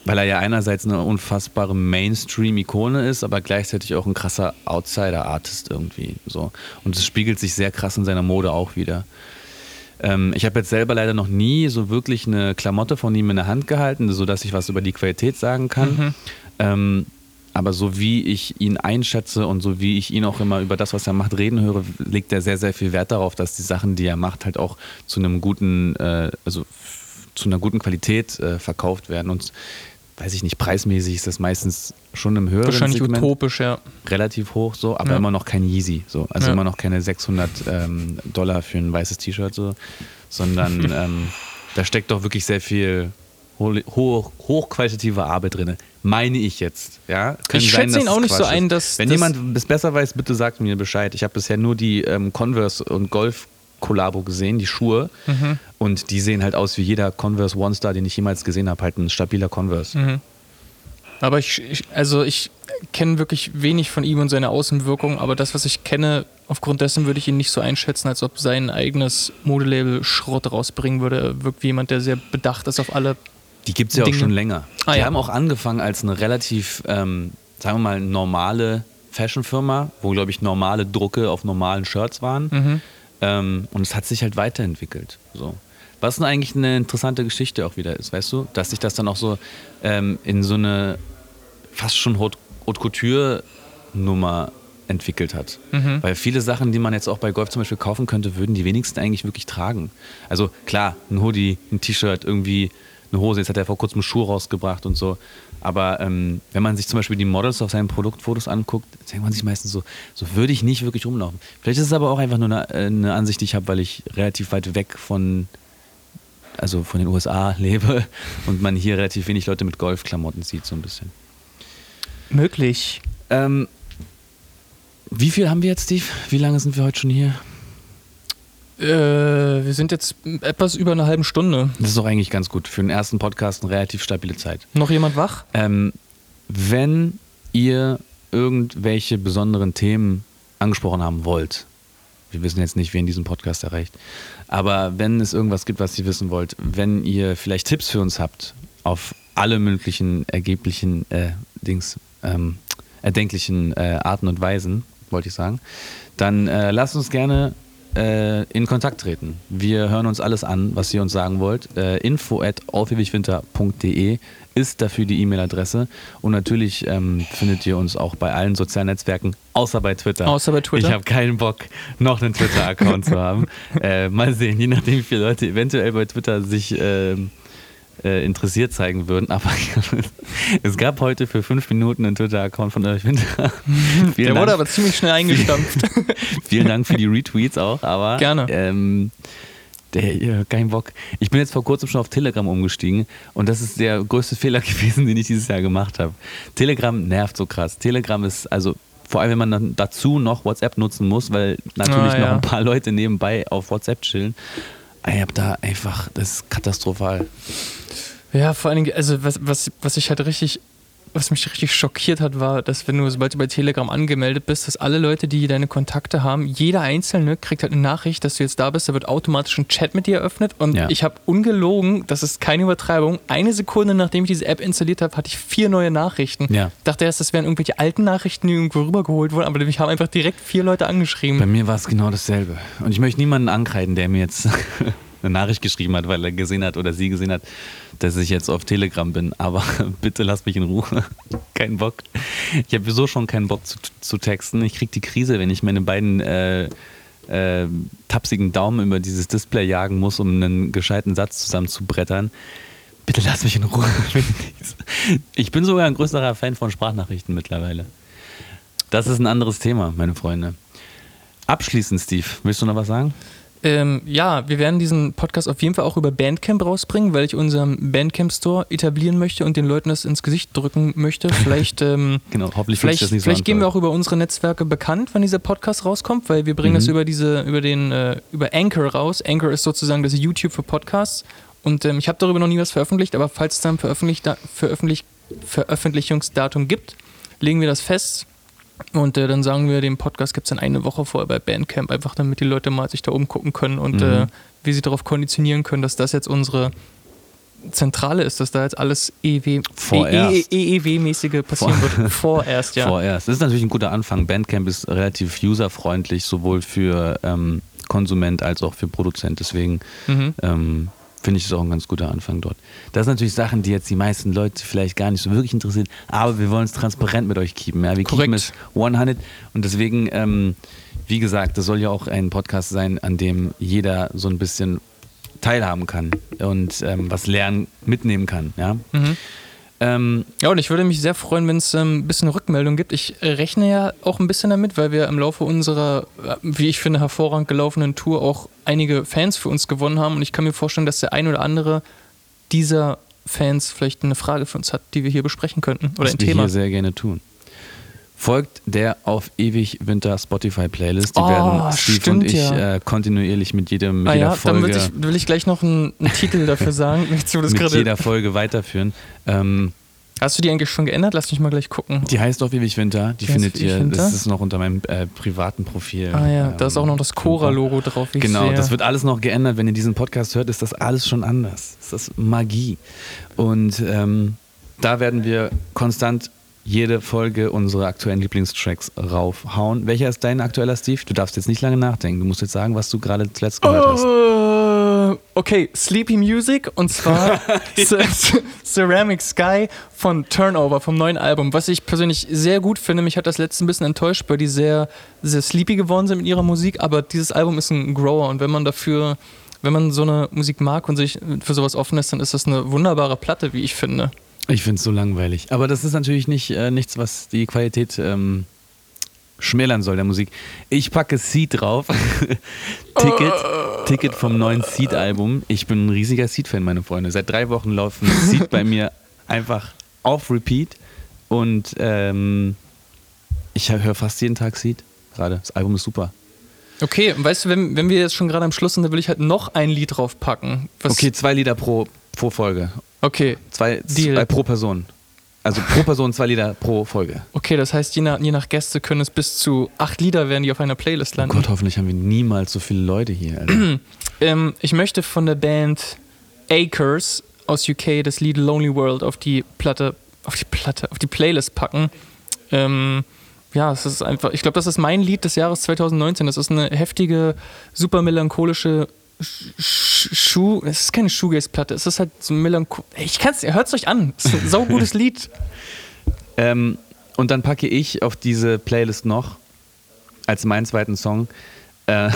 weil er ja einerseits eine unfassbare Mainstream-Ikone ist, aber gleichzeitig auch ein krasser Outsider-Artist irgendwie so. Und es spiegelt sich sehr krass in seiner Mode auch wieder. Ähm, ich habe jetzt selber leider noch nie so wirklich eine Klamotte von ihm in der Hand gehalten, sodass ich was über die Qualität sagen kann. Mhm. Ähm, aber so wie ich ihn einschätze und so wie ich ihn auch immer über das, was er macht, reden höre, legt er sehr, sehr viel Wert darauf, dass die Sachen, die er macht, halt auch zu einem guten, äh, also zu einer guten Qualität äh, verkauft werden. Und weiß ich nicht, preismäßig ist das meistens schon im höheren Wahrscheinlich Segment utopisch, ja. relativ hoch so, aber Ja. immer noch kein Yeezy, so. Also Ja. immer noch keine 600 ähm, Dollar für ein weißes T-Shirt so, sondern ähm, da steckt doch wirklich sehr viel ho- hoch, hochqualitative Arbeit drin. Meine ich jetzt, ja. Ich schätze ihn auch nicht so ein, dass- Wenn dass- jemand es besser weiß, bitte sagt mir Bescheid. Ich habe bisher nur die ähm, Converse und Golf Kollabo gesehen, die Schuhe. Mhm. Und die sehen halt aus wie jeder Converse One Star, den ich jemals gesehen habe. Halt ein stabiler Converse. Mhm. Aber ich, ich also ich kenne wirklich wenig von ihm und seiner Außenwirkung, aber das, was ich kenne, aufgrund dessen würde ich ihn nicht so einschätzen, als ob sein eigenes Modelabel Schrott rausbringen würde. Er wirkt wie jemand, der sehr bedacht ist auf alle. Die gibt es ja auch Dinge. schon länger. Ah, die ja. haben auch angefangen als eine relativ, ähm, sagen wir mal, normale Fashionfirma, wo, glaube ich, normale Drucke auf normalen Shirts waren. Mhm. Ähm, und es hat sich halt weiterentwickelt. So. Was denn eigentlich eine interessante Geschichte auch wieder ist, weißt du? Dass sich das dann auch so ähm, in so eine fast schon Haute, Haute Couture-Nummer entwickelt hat. Mhm. Weil viele Sachen, die man jetzt auch bei Golf zum Beispiel kaufen könnte, würden die wenigsten eigentlich wirklich tragen. Also klar, ein Hoodie, ein T-Shirt, irgendwie eine Hose. Jetzt hat er vor kurzem Schuhe rausgebracht und so. Aber ähm, wenn man sich zum Beispiel die Models auf seinen Produktfotos anguckt, denkt man sich meistens so, so würde ich nicht wirklich rumlaufen. Vielleicht ist es aber auch einfach nur eine, äh, eine Ansicht, die ich habe, weil ich relativ weit weg von, also von den USA lebe und man hier relativ wenig Leute mit Golfklamotten sieht, so ein bisschen. Möglich. Ähm, wie viel haben wir jetzt, Steve? Wie lange sind wir heute schon hier? Äh, wir sind jetzt etwas über eine halbe Stunde. Das ist doch eigentlich ganz gut. Für den ersten Podcast eine relativ stabile Zeit. Noch jemand wach? Ähm, wenn ihr irgendwelche besonderen Themen angesprochen haben wollt, wir wissen jetzt nicht, wen diesen Podcast erreicht, aber wenn es irgendwas gibt, was ihr wissen wollt, wenn ihr vielleicht Tipps für uns habt auf alle möglichen ergeblichen äh, Dings, ähm, erdenklichen äh, Arten und Weisen, wollte ich sagen, dann äh, lasst uns gerne äh, in Kontakt treten. Wir hören uns alles an, was ihr uns sagen wollt. Äh, info at ist dafür die E-Mail-Adresse. Und natürlich ähm, findet ihr uns auch bei allen sozialen Netzwerken, außer bei Twitter. Außer bei Twitter? Ich habe keinen Bock, noch einen Twitter-Account zu haben. Äh, mal sehen, je nachdem, wie viele Leute eventuell bei Twitter sich ähm, äh, interessiert zeigen würden. Aber es gab heute für fünf Minuten einen Twitter-Account von euch Winter. Vielen Der Dank. wurde aber ziemlich schnell eingestampft. Vielen Dank für die Retweets auch, aber Gerne. Ähm, der, kein Bock. Ich bin jetzt vor kurzem schon auf Telegram umgestiegen und das ist der größte Fehler gewesen, den ich dieses Jahr gemacht habe. Telegram nervt so krass. Telegram ist also vor allem, wenn man dann dazu noch WhatsApp nutzen muss, weil natürlich Ah, noch ja. ein paar Leute nebenbei auf WhatsApp chillen. Ich hab da einfach, das ist katastrophal. Ja, vor allen Dingen, also was, was, was ich halt richtig, was mich richtig schockiert hat, war, dass wenn du, sobald du bei Telegram angemeldet bist, dass alle Leute, die deine Kontakte haben, jeder Einzelne kriegt halt eine Nachricht, dass du jetzt da bist, da wird automatisch ein Chat mit dir eröffnet und Ja. ich habe ungelogen, das ist keine Übertreibung, eine Sekunde nachdem ich diese App installiert habe, hatte ich vier neue Nachrichten. Ja. Dachte erst, das wären irgendwelche alten Nachrichten, die irgendwo rübergeholt wurden, aber mich haben einfach direkt vier Leute angeschrieben. Bei mir war es genau dasselbe. Und ich möchte niemanden ankreiden, der mir jetzt eine Nachricht geschrieben hat, weil er gesehen hat oder sie gesehen hat, dass ich jetzt auf Telegram bin. Aber bitte lass mich in Ruhe. Kein Bock. Ich habe sowieso schon keinen Bock zu, zu texten. Ich kriege die Krise, wenn ich meine beiden äh, äh, tapsigen Daumen über dieses Display jagen muss, um einen gescheiten Satz zusammenzubrettern. Bitte lass mich in Ruhe. Ich bin sogar ein größerer Fan von Sprachnachrichten mittlerweile. Das ist ein anderes Thema, meine Freunde. Abschließend, Steve, willst du noch was sagen? Ähm, ja, wir werden diesen Podcast auf jeden Fall auch über Bandcamp rausbringen, weil ich unseren Bandcamp-Store etablieren möchte und den Leuten das ins Gesicht drücken möchte. Vielleicht, ähm, Genau, hoffentlich vielleicht, das nicht so vielleicht geben wir auch über unsere Netzwerke bekannt, wenn dieser Podcast rauskommt, weil wir bringen das Mhm. über diese, über den, äh, über Anchor raus. Anchor ist sozusagen das YouTube für Podcasts. Und ähm, ich habe darüber noch nie was veröffentlicht, aber falls es dann veröffentlicht, veröffentlicht, Veröffentlichungsdatum gibt, legen wir das fest. Und äh, dann sagen wir, den Podcast gibt es dann eine Woche vorher bei Bandcamp, einfach damit die Leute mal sich da umgucken können und Mhm. äh, wie sie darauf konditionieren können, dass das jetzt unsere Zentrale ist, dass da jetzt alles E EW, Vorerst. EEW-mäßige passieren Vor- wird. Vorerst, ja. Vorerst. Das ist natürlich ein guter Anfang. Bandcamp ist relativ userfreundlich, sowohl für ähm, Konsument als auch für Produzent. Deswegen Mhm. ähm, finde ich es auch ein ganz guter Anfang dort. Das sind natürlich Sachen, die jetzt die meisten Leute vielleicht gar nicht so wirklich interessieren, aber wir wollen es transparent mit euch keepen. Ja? Wir Korrekt. keepen es 100 und deswegen, ähm, wie gesagt, das soll ja auch ein Podcast sein, an dem jeder so ein bisschen teilhaben kann und ähm, was lernen, mitnehmen kann. Ja? Mhm. Ähm, Ja, und ich würde mich sehr freuen, wenn es ähm, ein bisschen Rückmeldung gibt. Ich äh, rechne ja auch ein bisschen damit, weil wir im Laufe unserer, äh, wie ich finde, hervorragend gelaufenen Tour auch einige Fans für uns gewonnen haben. Und ich kann mir vorstellen, dass der ein oder andere dieser Fans vielleicht eine Frage für uns hat, die wir hier besprechen könnten. Oder was ein wir Thema. hier sehr gerne tun. Folgt der auf ewig Winter Spotify Playlist. Die Oh, werden Steve stimmt, und ich ja. äh, kontinuierlich mit jedem mit Ah jeder ja, dann Folge will ich, will ich gleich noch einen, einen Titel dafür sagen. Mit jeder Folge weiterführen. Ähm, Hast du die eigentlich schon geändert? Lass mich mal gleich gucken. die heißt auf ewig Winter. Die Die findet ihr. Winter? Das ist noch unter meinem äh, privaten Profil. Ah ja, da ist ähm, auch noch das Cora-Logo drauf. Genau, sehe. das wird alles noch geändert. Wenn ihr diesen Podcast hört, ist das alles schon anders. Das ist Magie. Und ähm, da werden wir konstant jede Folge unsere aktuellen Lieblingstracks raufhauen. Welcher ist dein aktueller, Steve? Du darfst jetzt nicht lange nachdenken. Du musst jetzt sagen, was du gerade zuletzt gehört hast. Äh, okay, Sleepy Music und zwar Ceramic Sky von Turnover vom neuen Album, was ich persönlich sehr gut finde. Mich hat das letzte ein bisschen enttäuscht, weil die sehr, sehr sleepy geworden sind mit ihrer Musik, aber dieses Album ist ein Grower und wenn man dafür, wenn man so eine Musik mag und sich für sowas offen ist, dann ist das eine wunderbare Platte, wie ich finde. Ich finde es so langweilig. Aber das ist natürlich nicht äh, nichts, was die Qualität ähm, schmälern soll der Musik. Ich packe Seed drauf. Ticket, Ticket vom neuen Seed-Album. Ich bin ein riesiger Seed-Fan, meine Freunde. Seit drei Wochen laufen Seed bei mir einfach auf Repeat. Und ähm, ich höre fast jeden Tag Seed gerade. Das Album ist super. Okay, und weißt du, wenn, wenn wir jetzt schon gerade am Schluss sind, dann will ich halt noch ein Lied draufpacken. Okay, zwei Lieder pro, pro Folge. Okay, Zwei, Deal. zwei pro Person. Also pro Person zwei Lieder pro Folge. Okay, das heißt, je nach, je nach Gäste können es bis zu acht Lieder werden, die auf einer Playlist Oh landen. Gott, hoffentlich haben wir niemals so viele Leute hier. Ähm, ich möchte von der Band Acres aus UK das Lied Lonely World auf die Platte, auf die Platte, auf die Playlist packen. Ähm, ja, es ist einfach, ich glaube, das ist mein Lied des Jahres 2019. Das ist eine heftige, super melancholische Sch- Sch- Schuh, es ist keine Shoegaze-Platte, es ist halt so melancholisch. Ich kann's, hört es euch an, es ist ein saugutes Lied. Ähm, und dann packe ich auf diese Playlist noch als meinen zweiten Song äh,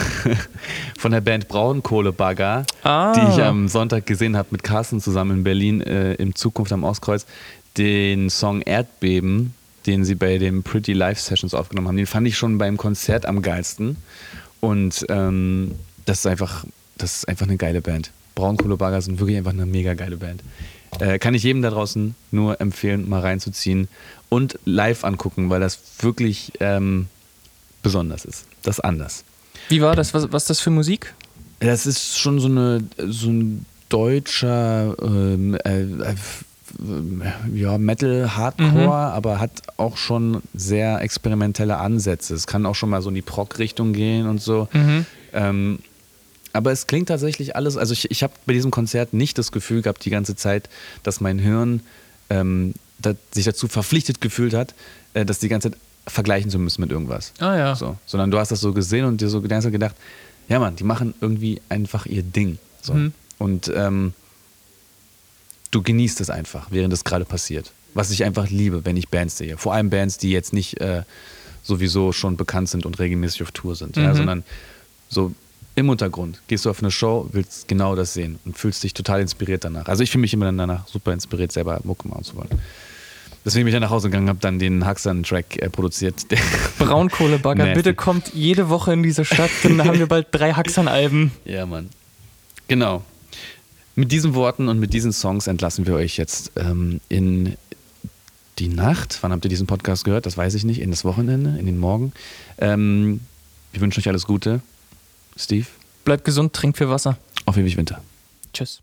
von der Band Braunkohlebagger, Ah. die ich am Sonntag gesehen habe mit Carsten zusammen in Berlin äh, im Zukunft am Ostkreuz, den Song Erdbeben, den sie bei den Pretty Live Sessions aufgenommen haben. Den fand ich schon beim Konzert am geilsten. Und ähm, das ist einfach, das ist einfach eine geile Band. Braunkohlebagger sind wirklich einfach eine mega geile Band. Äh, kann ich jedem da draußen nur empfehlen, mal reinzuziehen und live angucken, weil das wirklich ähm, besonders ist. Das ist anders. Wie war das? Was, was ist das für Musik? Das ist schon so, eine, so ein deutscher ähm, äh, äh, ja, Metal, Hardcore, Mhm. aber hat auch schon sehr experimentelle Ansätze. Es kann auch schon mal so in die Prog-Richtung gehen und so. Mhm. Ähm, aber es klingt tatsächlich alles, also ich, ich habe bei diesem Konzert nicht das Gefühl gehabt die ganze Zeit, dass mein Hirn ähm, da, sich dazu verpflichtet gefühlt hat, äh, das die ganze Zeit vergleichen zu müssen mit irgendwas. Ah ja. So, sondern du hast das so gesehen und dir so gedacht, ja Mann, die machen irgendwie einfach ihr Ding. So. Mhm. Und ähm, du genießt es einfach, während es gerade passiert. Was ich einfach liebe, wenn ich Bands sehe. Vor allem Bands, die jetzt nicht äh, sowieso schon bekannt sind und regelmäßig auf Tour sind, ja, Mhm. sondern so im Untergrund. Gehst du auf eine Show, willst genau das sehen und fühlst dich total inspiriert danach. Also ich fühle mich immer dann danach super inspiriert, selber Mucke machen zu wollen. Deswegen bin ich dann nach Hause gegangen, habe dann den Haxan-Track äh, produziert. Braunkohlebagger, bitte kommt jede Woche in diese Stadt, dann haben wir bald drei Haxan-Alben. Ja, Mann. Genau. Mit diesen Worten und mit diesen Songs entlassen wir euch jetzt ähm, in die Nacht. Wann habt ihr diesen Podcast gehört? Das weiß ich nicht. In das Wochenende, in den Morgen. Ähm, wir wünschen euch alles Gute. Steve, Bleibt gesund, trinkt viel Wasser. auf ewig Winter. Tschüss.